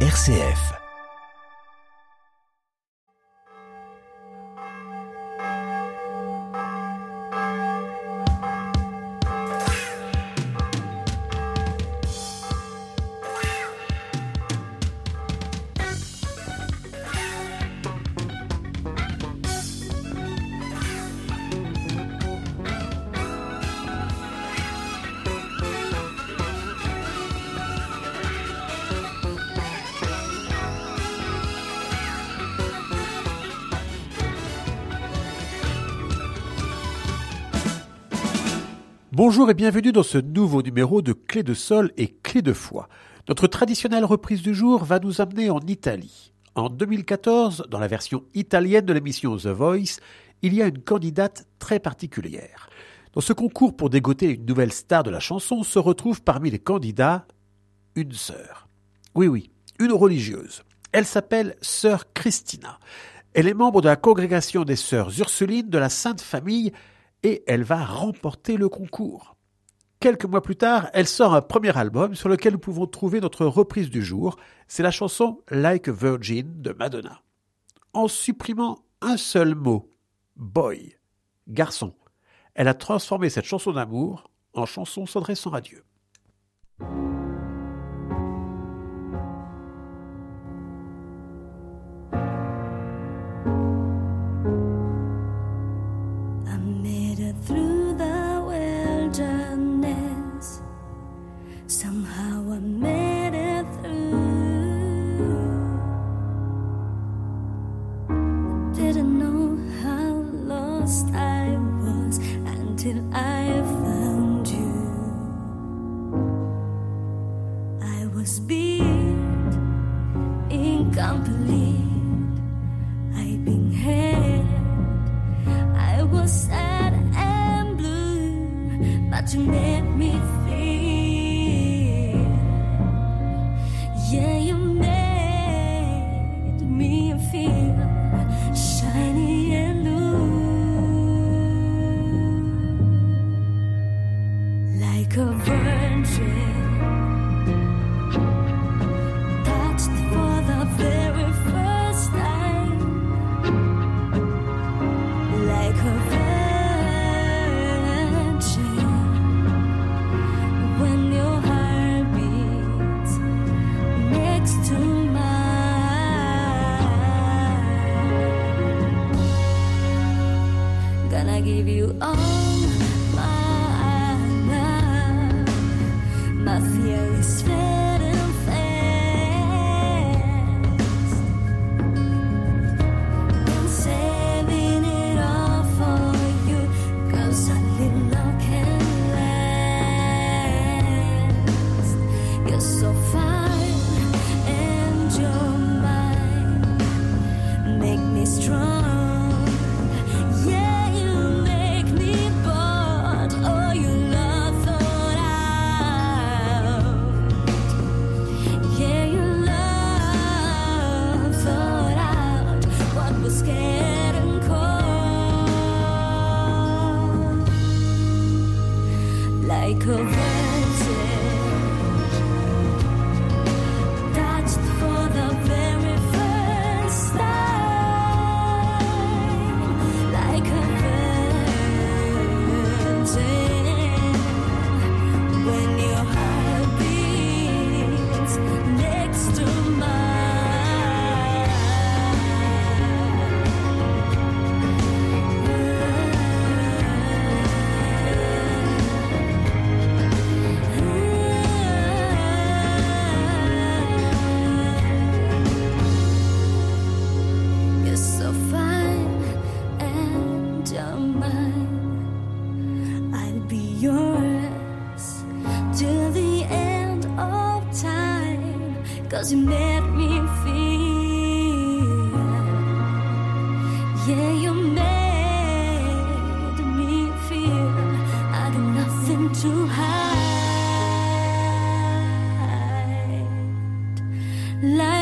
RCF. Bonjour et bienvenue dans ce nouveau numéro de Clé de sol et Clé de foi. Notre traditionnelle reprise du jour va nous amener en Italie. En 2014, dans la version italienne de l'émission The Voice, il y a une candidate très particulière. Dans ce concours pour dégoter une nouvelle star de la chanson se retrouve parmi les candidats une sœur. Oui, oui, une religieuse. Elle s'appelle Sœur Christina. Elle est membre de la congrégation des Sœurs Ursulines de la Sainte Famille et elle va remporter le concours. Quelques mois plus tard, elle sort un premier album sur lequel nous pouvons trouver notre reprise du jour. C'est la chanson Like a Virgin de Madonna. En supprimant un seul mot, boy, garçon, elle a transformé cette chanson d'amour en chanson s'adressant à Dieu. I was until I you all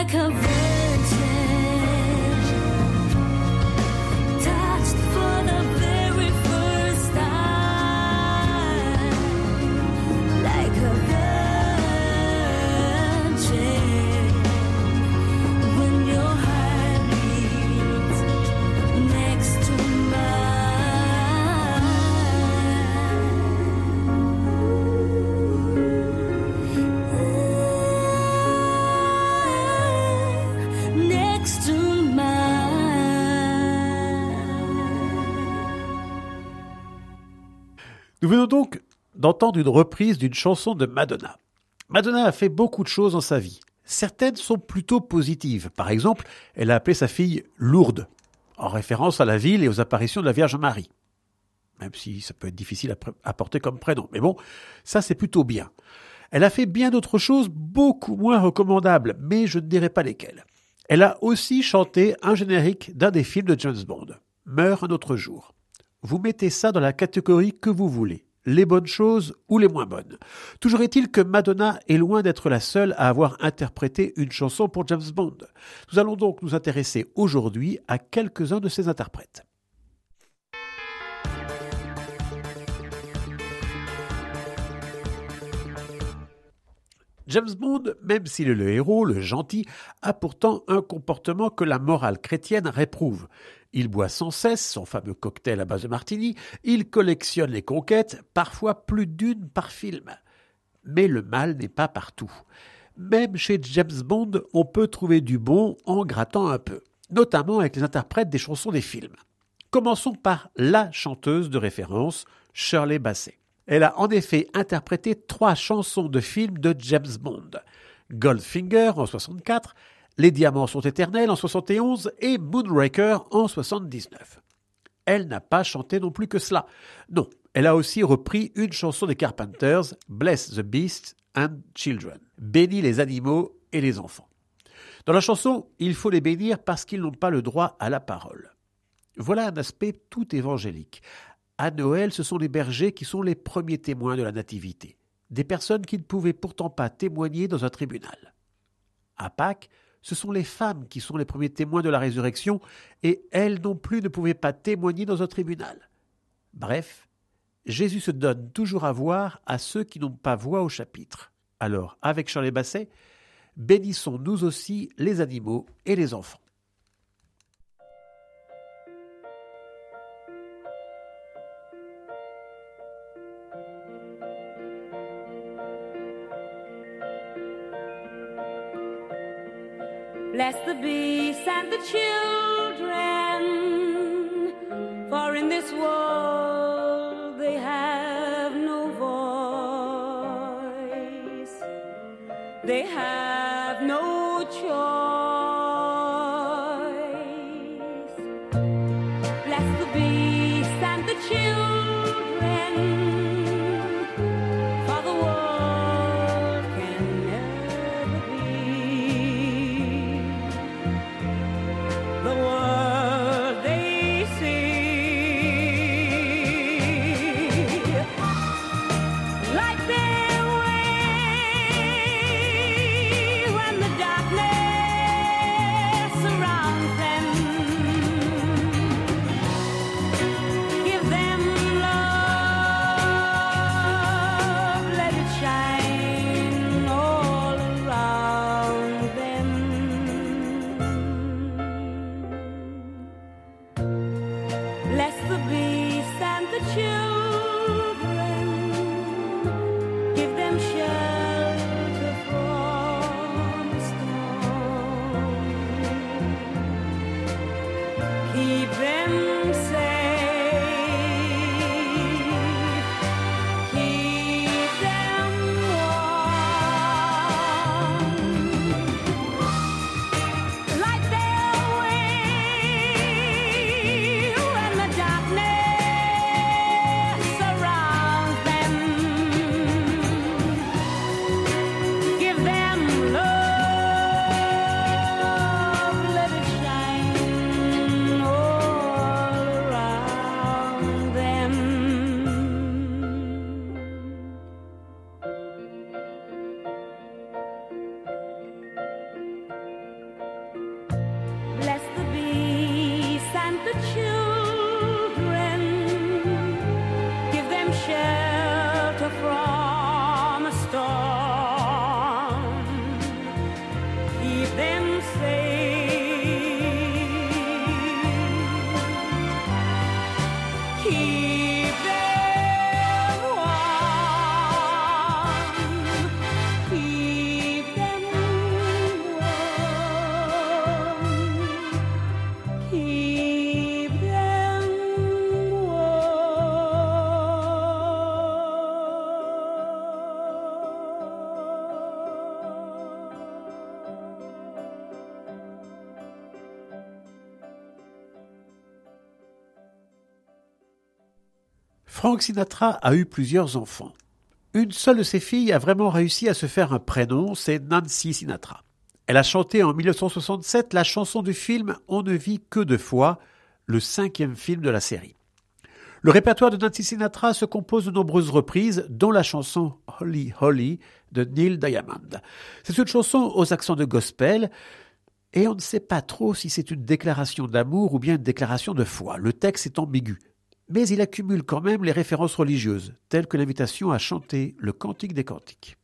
Like a venons donc d'entendre une reprise d'une chanson de Madonna? Madonna a fait beaucoup de choses dans sa vie. Certaines sont plutôt positives. Par exemple, elle a appelé sa fille Lourdes, en référence à la ville et aux apparitions de la Vierge Marie. Même si ça peut être difficile à, porter comme prénom. Mais bon, ça c'est plutôt bien. Elle a fait bien d'autres choses beaucoup moins recommandables, mais je ne dirai pas lesquelles. Elle a aussi chanté un générique d'un des films de James Bond, Meurt un autre jour. Vous mettez ça dans la catégorie que vous voulez, les bonnes choses ou les moins bonnes. Toujours est-il que Madonna est loin d'être la seule à avoir interprété une chanson pour James Bond. Nous allons donc nous intéresser aujourd'hui à quelques-uns de ses interprètes. James Bond, même s'il est le héros, le gentil, a pourtant un comportement que la morale chrétienne réprouve. Il boit sans cesse son fameux cocktail à base de martini, il collectionne les conquêtes, parfois plus d'une par film. Mais le mal n'est pas partout. Même chez James Bond, on peut trouver du bon en grattant un peu, notamment avec les interprètes des chansons des films. Commençons par la chanteuse de référence, Shirley Bassey. Elle a en effet interprété trois chansons de films de James Bond. Goldfinger en 64, Les Diamants sont éternels en 71 et Moonraker en 79. Elle n'a pas chanté non plus que cela. Non, elle a aussi repris une chanson des Carpenters, Bless the Beasts and Children, bénis les animaux et les enfants. Dans la chanson, il faut les bénir parce qu'ils n'ont pas le droit à la parole. Voilà un aspect tout évangélique. À Noël, ce sont les bergers qui sont les premiers témoins de la nativité, des personnes qui ne pouvaient pourtant pas témoigner dans un tribunal. À Pâques, ce sont les femmes qui sont les premiers témoins de la résurrection, et elles non plus ne pouvaient pas témoigner dans un tribunal. Bref, Jésus se donne toujours à voir à ceux qui n'ont pas voix au chapitre. Alors, avec Charles Basset, bénissons nous aussi les animaux et les enfants. And the children, Frank Sinatra a eu plusieurs enfants. Une seule de ses filles a vraiment réussi à se faire un prénom, c'est Nancy Sinatra. Elle a chanté en 1967 la chanson du film On ne vit que deux fois, le cinquième film de la série. Le répertoire de Nancy Sinatra se compose de nombreuses reprises, dont la chanson Holly Holly de Neil Diamond. C'est une chanson aux accents de gospel, et on ne sait pas trop si c'est une déclaration d'amour ou bien une déclaration de foi. Le texte est ambigu. Mais il accumule quand même les références religieuses, telles que l'invitation à chanter le Cantique des Cantiques.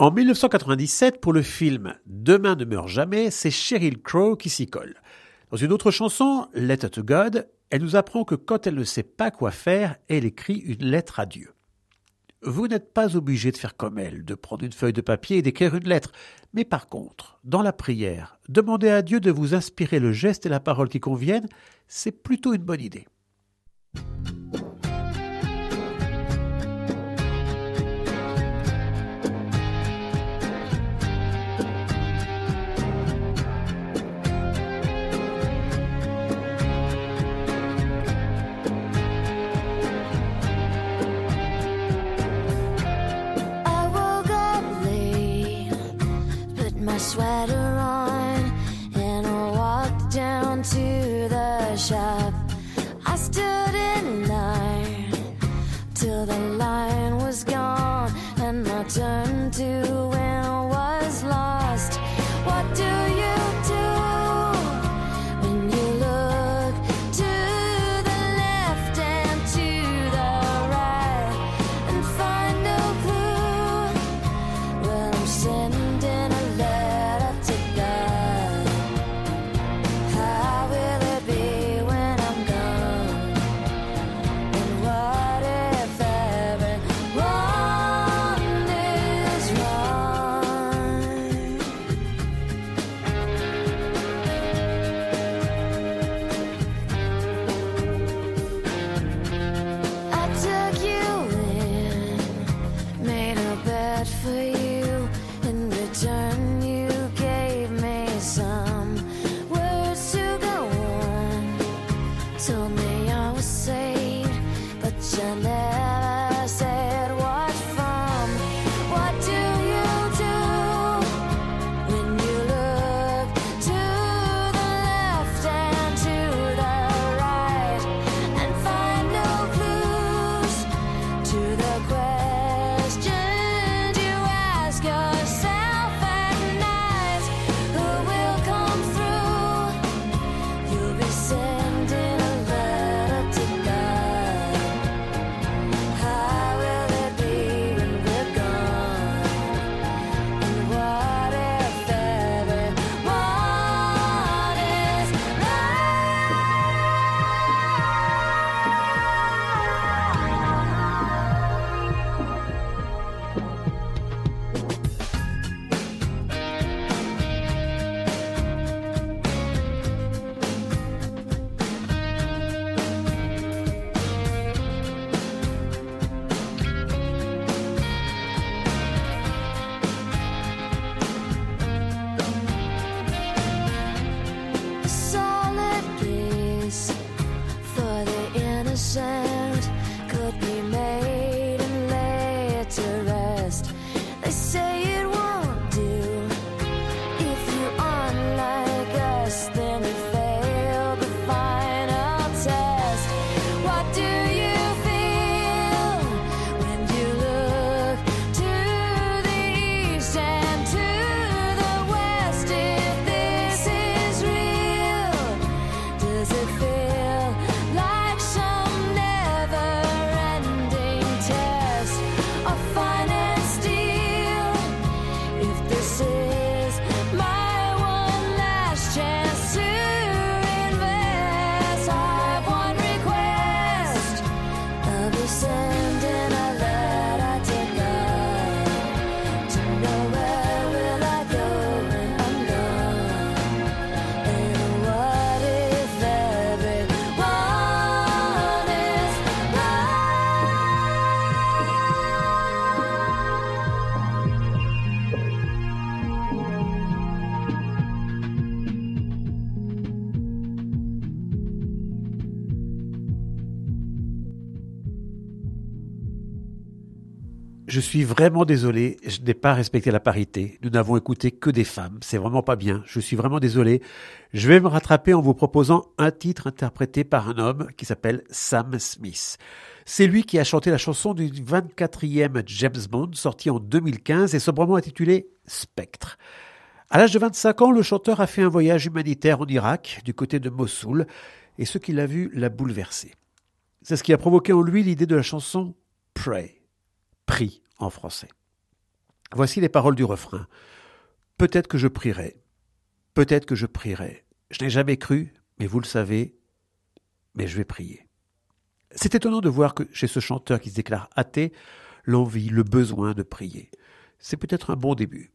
En 1997, pour le film Demain ne meurt jamais, c'est Sheryl Crow qui s'y colle. Dans une autre chanson, Letter to God, elle nous apprend que quand elle ne sait pas quoi faire, elle écrit une lettre à Dieu. Vous n'êtes pas obligé de faire comme elle, de prendre une feuille de papier et d'écrire une lettre. Mais par contre, dans la prière, demander à Dieu de vous inspirer le geste et la parole qui conviennent, c'est plutôt une bonne idée. Je suis vraiment désolé, je n'ai pas respecté la parité. Nous n'avons écouté que des femmes. C'est vraiment pas bien. Je suis vraiment désolé. Je vais me rattraper en vous proposant un titre interprété par un homme qui s'appelle Sam Smith. C'est lui qui a chanté la chanson du 24e James Bond sorti en 2015 et sobrement intitulé Spectre. À l'âge de 25 ans, le chanteur a fait un voyage humanitaire en Irak, du côté de Mossoul, et ce qu'il a vu l'a bouleversé. C'est ce qui a provoqué en lui l'idée de la chanson Pray, prie en français. Voici les paroles du refrain. Peut-être que je prierai, peut-être que je prierai. Je n'ai jamais cru, mais vous le savez, mais je vais prier. C'est étonnant de voir que chez ce chanteur qui se déclare athée, l'envie, le besoin de prier. C'est peut-être un bon début.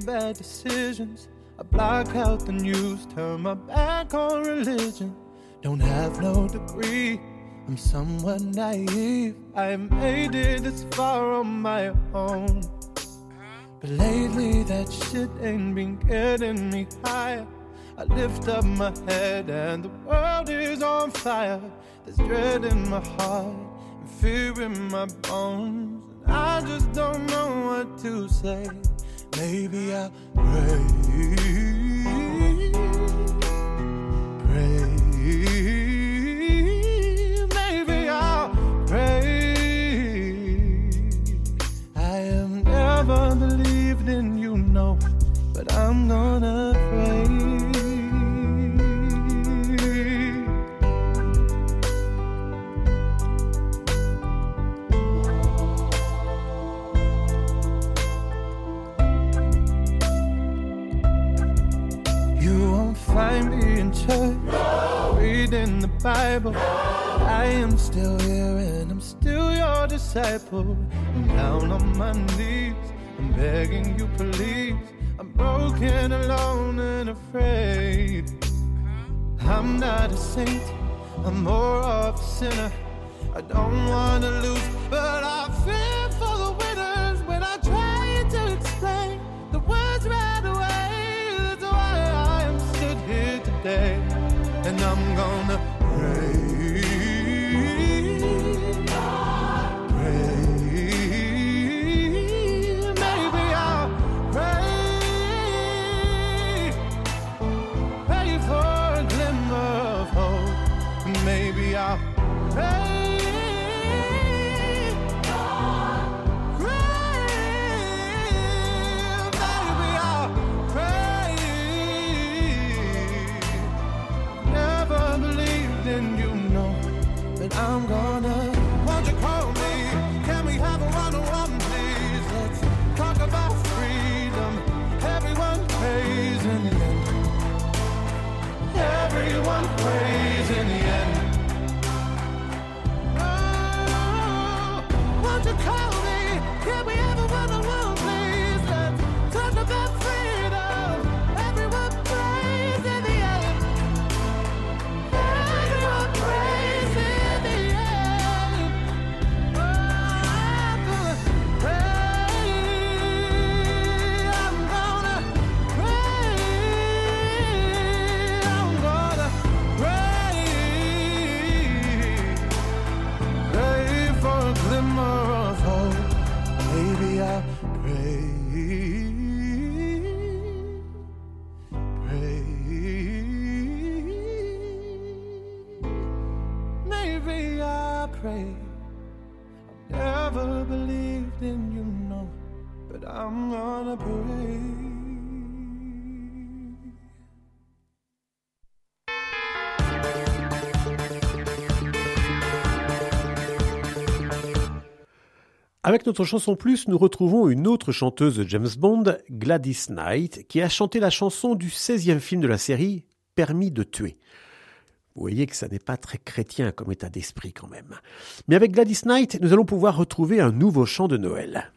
Bad decisions. I block out the news, turn my back on religion. Don't have no degree. I'm somewhat naive. I made it this far on my own. But lately that shit ain't been getting me higher. I lift up my head and the world is on fire. There's dread in my heart and fear in my bones. And I just don't know what to say. Maybe I'll pray. Bible. I am still here and I'm still your disciple. I'm down on my knees, I'm begging you, please. I'm broken, alone, and afraid. I'm not a saint, I'm more of a sinner. I don't wanna lose, but I fear for the winners when I try to explain the words right away. That's why I am stood here today, and I'm gonna I'm gonna. Avec notre chanson plus, nous retrouvons une autre chanteuse de James Bond, Gladys Knight, qui a chanté la chanson du 16e film de la série, Permis de tuer. Vous voyez que ça n'est pas très chrétien comme état d'esprit quand même. Mais avec Gladys Knight, nous allons pouvoir retrouver un nouveau chant de Noël.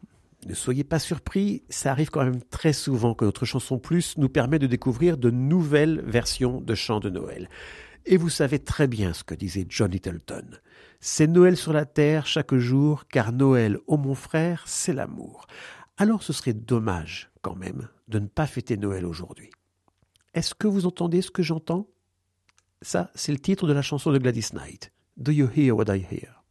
Ne soyez pas surpris, ça arrive quand même très souvent que notre chanson plus nous permet de découvrir de nouvelles versions de chants de Noël. Et vous savez très bien ce que disait John Littleton. C'est Noël sur la terre chaque jour, car Noël, ô mon frère, c'est l'amour. Alors ce serait dommage, quand même, de ne pas fêter Noël aujourd'hui. Est-ce que vous entendez ce que j'entends? Ça, c'est le titre de la chanson de Gladys Knight. Do you hear what I hear?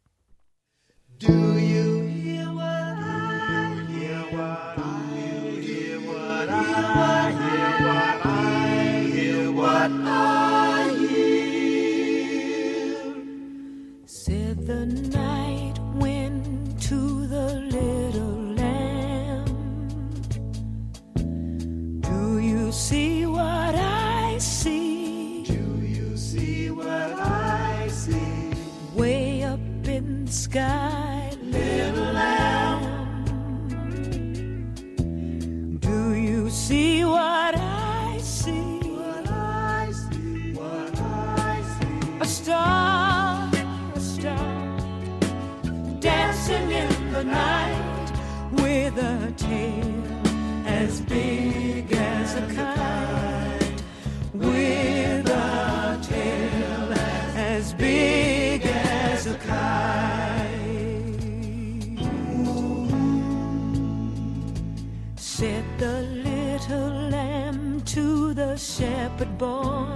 Shepherd boy.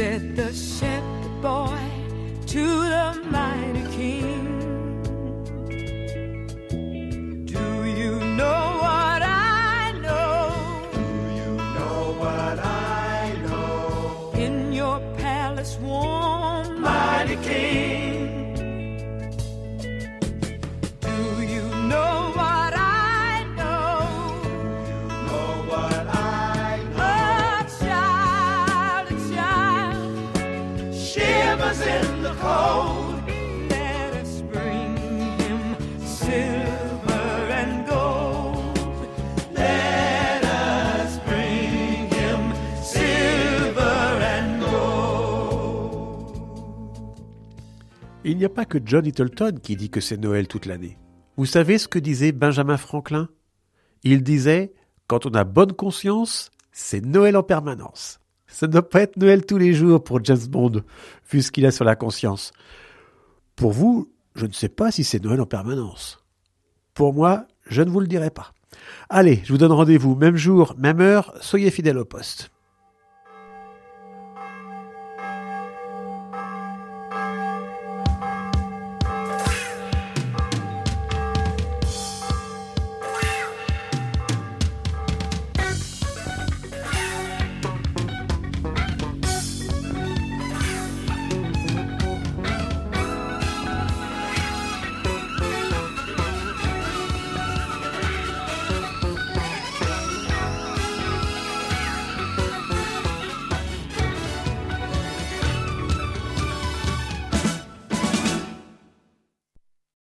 Said the shepherd boy to the mighty king. N'y a pas que John Littleton qui dit que c'est Noël toute l'année. Vous savez ce que disait Benjamin Franklin? Il disait Quand on a bonne conscience, c'est Noël en permanence. Ça ne doit pas être Noël tous les jours pour James Bond, vu ce qu'il a sur la conscience. Pour vous, je ne sais pas si c'est Noël en permanence. Pour moi, je ne vous le dirai pas. Allez, je vous donne rendez-vous même jour, même heure, soyez fidèles au poste.